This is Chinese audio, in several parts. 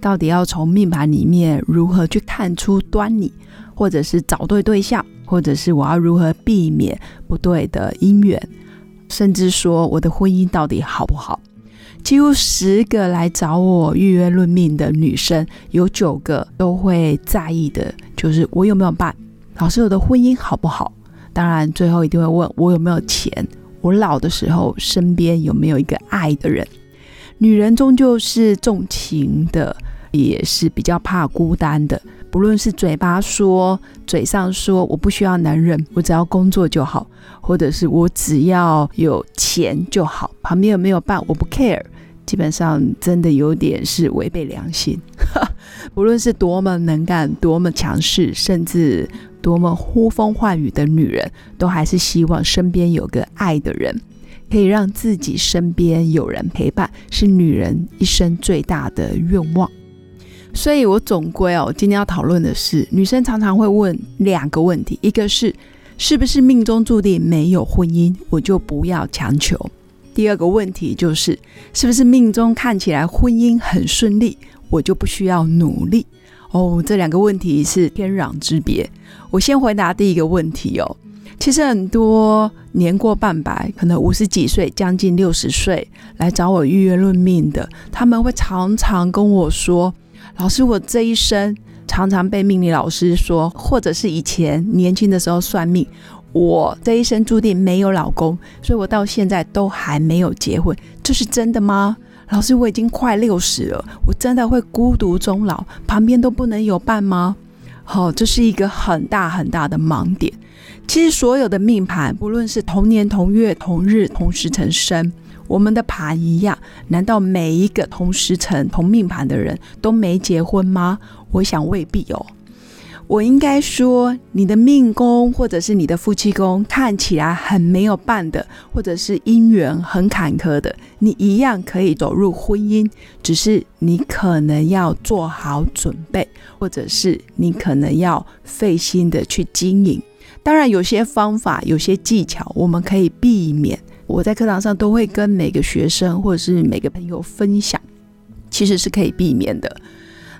到底要从命盘里面如何去看出端倪，或者是找对对象，或者是我要如何避免不对的姻缘，甚至说我的婚姻到底好不好？几乎十个来找我预约论命的女生，有九个都会在意的，就是我有没有伴，老师我的婚姻好不好？当然，最后一定会问我有没有钱，我老的时候身边有没有一个爱的人？女人终究是重情的。也是比较怕孤单的，不论是嘴巴说、嘴上说我不需要男人，我只要工作就好，或者是我只要有钱就好，旁边有没有伴我不 care，基本上真的有点是违背良心。不论是多么能干、多么强势，甚至多么呼风唤雨的女人，都还是希望身边有个爱的人，可以让自己身边有人陪伴，是女人一生最大的愿望。所以，我总归哦，今天要讨论的是，女生常常会问两个问题：一个是是不是命中注定没有婚姻，我就不要强求；第二个问题就是，是不是命中看起来婚姻很顺利，我就不需要努力？哦，这两个问题是天壤之别。我先回答第一个问题哦。其实很多年过半百，可能五十几岁、将近六十岁来找我预约论命的，他们会常常跟我说。老师，我这一生常常被命理老师说，或者是以前年轻的时候算命，我这一生注定没有老公，所以我到现在都还没有结婚，这是真的吗？老师，我已经快六十了，我真的会孤独终老，旁边都不能有伴吗？好，这是一个很大很大的盲点。其实所有的命盘，不论是同年同月同日同时辰生。我们的盘一样，难道每一个同时辰同命盘的人都没结婚吗？我想未必哦。我应该说，你的命宫或者是你的夫妻宫看起来很没有伴的，或者是姻缘很坎坷的，你一样可以走入婚姻，只是你可能要做好准备，或者是你可能要费心的去经营。当然，有些方法、有些技巧，我们可以避免。我在课堂上都会跟每个学生或者是每个朋友分享，其实是可以避免的。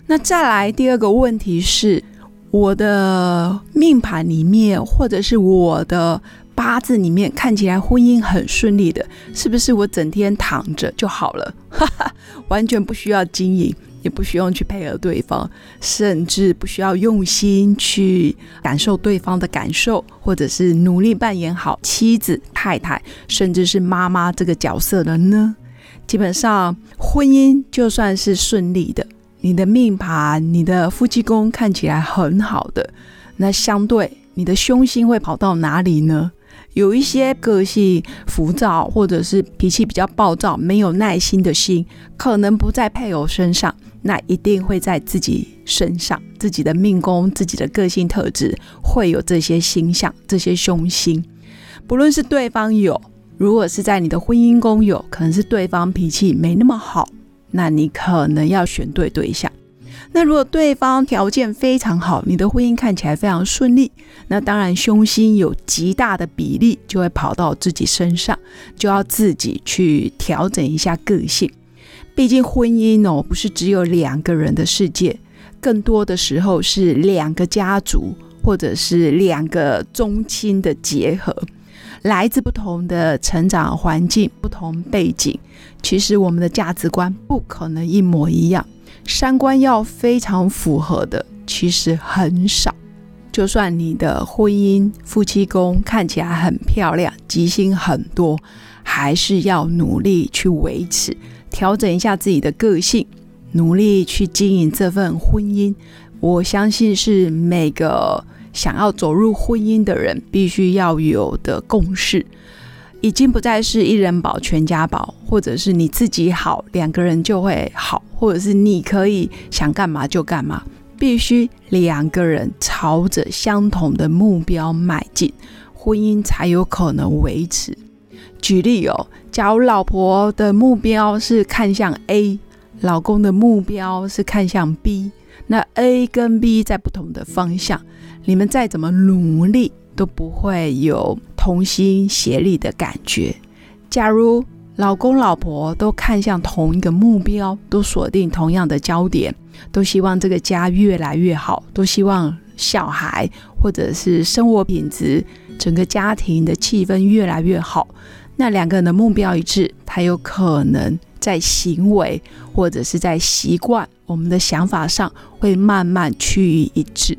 那再来第二个问题是，我的命盘里面或者是我的八字里面看起来婚姻很顺利的，是不是我整天躺着就好了，完全不需要经营？也不需要去配合对方，甚至不需要用心去感受对方的感受，或者是努力扮演好妻子、太太，甚至是妈妈这个角色的呢？基本上，婚姻就算是顺利的，你的命盘、你的夫妻宫看起来很好的，那相对你的凶星会跑到哪里呢？有一些个性浮躁，或者是脾气比较暴躁、没有耐心的心，可能不在配偶身上，那一定会在自己身上。自己的命宫、自己的个性特质会有这些星象、这些凶星。不论是对方有，如果是在你的婚姻宫有，可能是对方脾气没那么好，那你可能要选对对象。那如果对方条件非常好，你的婚姻看起来非常顺利，那当然凶星有极大的比例就会跑到自己身上，就要自己去调整一下个性。毕竟婚姻哦，不是只有两个人的世界，更多的时候是两个家族或者是两个宗亲的结合，来自不同的成长环境、不同背景，其实我们的价值观不可能一模一样。三观要非常符合的，其实很少。就算你的婚姻夫妻宫看起来很漂亮，吉星很多，还是要努力去维持，调整一下自己的个性，努力去经营这份婚姻。我相信是每个想要走入婚姻的人必须要有的共识。已经不再是一人保全家保，或者是你自己好，两个人就会好，或者是你可以想干嘛就干嘛，必须两个人朝着相同的目标迈进，婚姻才有可能维持。举例哦，假如老婆的目标是看向 A，老公的目标是看向 B，那 A 跟 B 在不同的方向，你们再怎么努力都不会有。同心协力的感觉。假如老公老婆都看向同一个目标，都锁定同样的焦点，都希望这个家越来越好，都希望小孩或者是生活品质、整个家庭的气氛越来越好，那两个人的目标一致，他有可能在行为或者是在习惯、我们的想法上会慢慢趋于一致。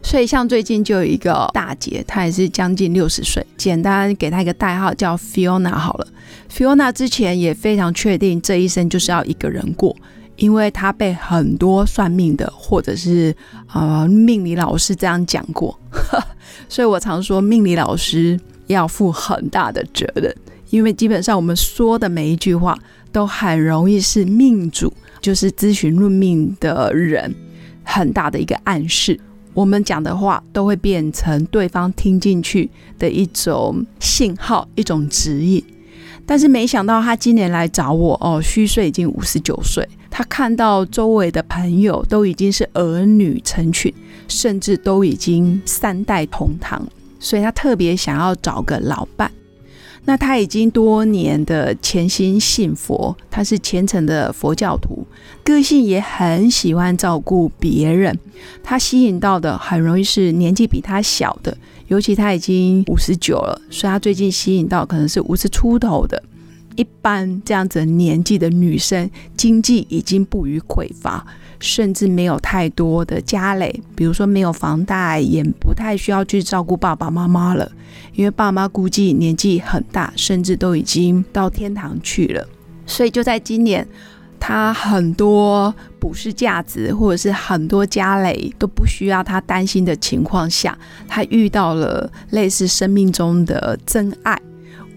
所以，像最近就有一个大姐，她也是将近六十岁，简单给她一个代号叫 Fiona 好了。Fiona 之前也非常确定这一生就是要一个人过，因为她被很多算命的或者是呃命理老师这样讲过。所以我常说，命理老师要负很大的责任，因为基本上我们说的每一句话都很容易是命主，就是咨询论命的人很大的一个暗示。我们讲的话都会变成对方听进去的一种信号，一种指引。但是没想到他今年来找我哦，虚岁已经五十九岁。他看到周围的朋友都已经是儿女成群，甚至都已经三代同堂，所以他特别想要找个老伴。那他已经多年的潜心信佛，他是虔诚的佛教徒，个性也很喜欢照顾别人。他吸引到的很容易是年纪比他小的，尤其他已经五十九了，所以他最近吸引到可能是五十出头的。一般这样子年纪的女生，经济已经不予匮乏。甚至没有太多的家累，比如说没有房贷，也不太需要去照顾爸爸妈妈了，因为爸妈估计年纪很大，甚至都已经到天堂去了。所以就在今年，他很多不是价值或者是很多家累都不需要他担心的情况下，他遇到了类似生命中的真爱。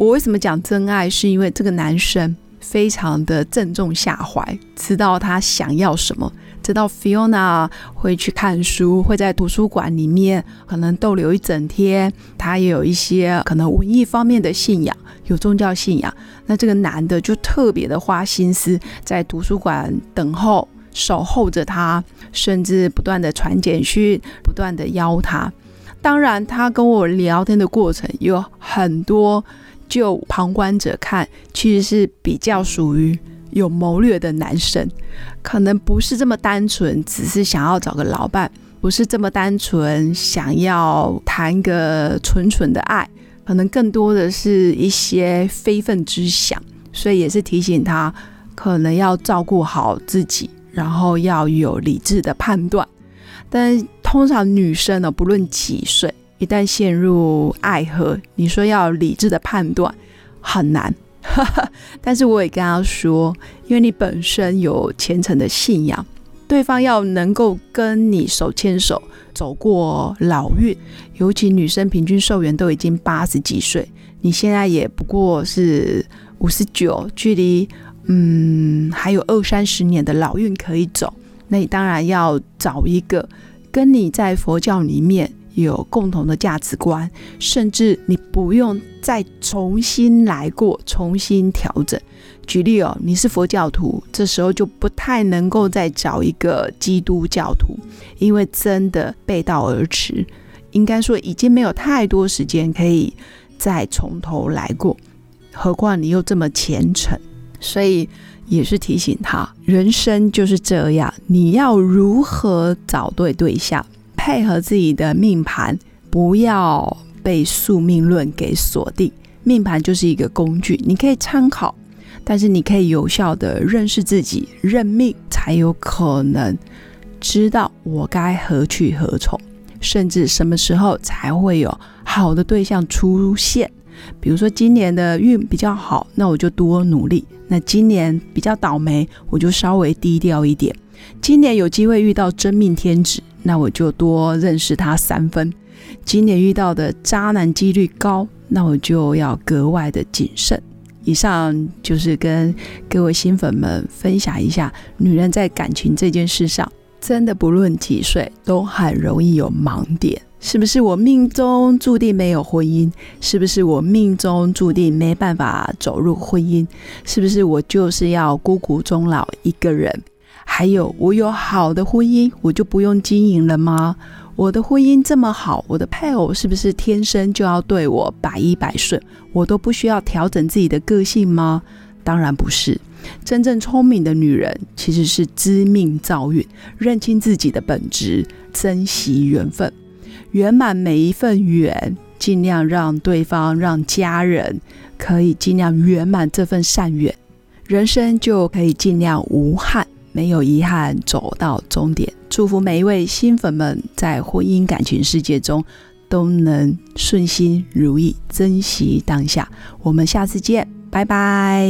我为什么讲真爱？是因为这个男生非常的正中下怀，知道他想要什么。知道 Fiona 会去看书，会在图书馆里面可能逗留一整天。他也有一些可能文艺方面的信仰，有宗教信仰。那这个男的就特别的花心思在图书馆等候、守候着他，甚至不断的传简讯，不断的邀他。当然，他跟我聊天的过程有很多，就旁观者看，其实是比较属于。有谋略的男生，可能不是这么单纯，只是想要找个老伴，不是这么单纯想要谈个纯纯的爱，可能更多的是一些非分之想，所以也是提醒他，可能要照顾好自己，然后要有理智的判断。但通常女生呢，不论几岁，一旦陷入爱河，你说要理智的判断很难。但是我也跟他说，因为你本身有虔诚的信仰，对方要能够跟你手牵手走过老运，尤其女生平均寿元都已经八十几岁，你现在也不过是五十九，距离嗯还有二三十年的老运可以走，那你当然要找一个跟你在佛教里面。有共同的价值观，甚至你不用再重新来过，重新调整。举例哦，你是佛教徒，这时候就不太能够再找一个基督教徒，因为真的背道而驰。应该说，已经没有太多时间可以再从头来过。何况你又这么虔诚，所以也是提醒他，人生就是这样，你要如何找对对象。配合自己的命盘，不要被宿命论给锁定。命盘就是一个工具，你可以参考，但是你可以有效的认识自己，认命才有可能知道我该何去何从，甚至什么时候才会有好的对象出现。比如说今年的运比较好，那我就多努力；那今年比较倒霉，我就稍微低调一点。今年有机会遇到真命天子。那我就多认识他三分。今年遇到的渣男几率高，那我就要格外的谨慎。以上就是跟各位新粉们分享一下，女人在感情这件事上，真的不论几岁，都很容易有盲点。是不是我命中注定没有婚姻？是不是我命中注定没办法走入婚姻？是不是我就是要孤苦终老一个人？还有，我有好的婚姻，我就不用经营了吗？我的婚姻这么好，我的配偶是不是天生就要对我百依百顺？我都不需要调整自己的个性吗？当然不是。真正聪明的女人其实是知命造运，认清自己的本质，珍惜缘分。圆满每一份缘，尽量让对方、让家人可以尽量圆满这份善缘，人生就可以尽量无憾，没有遗憾走到终点。祝福每一位新粉们在婚姻感情世界中都能顺心如意，珍惜当下。我们下次见，拜拜。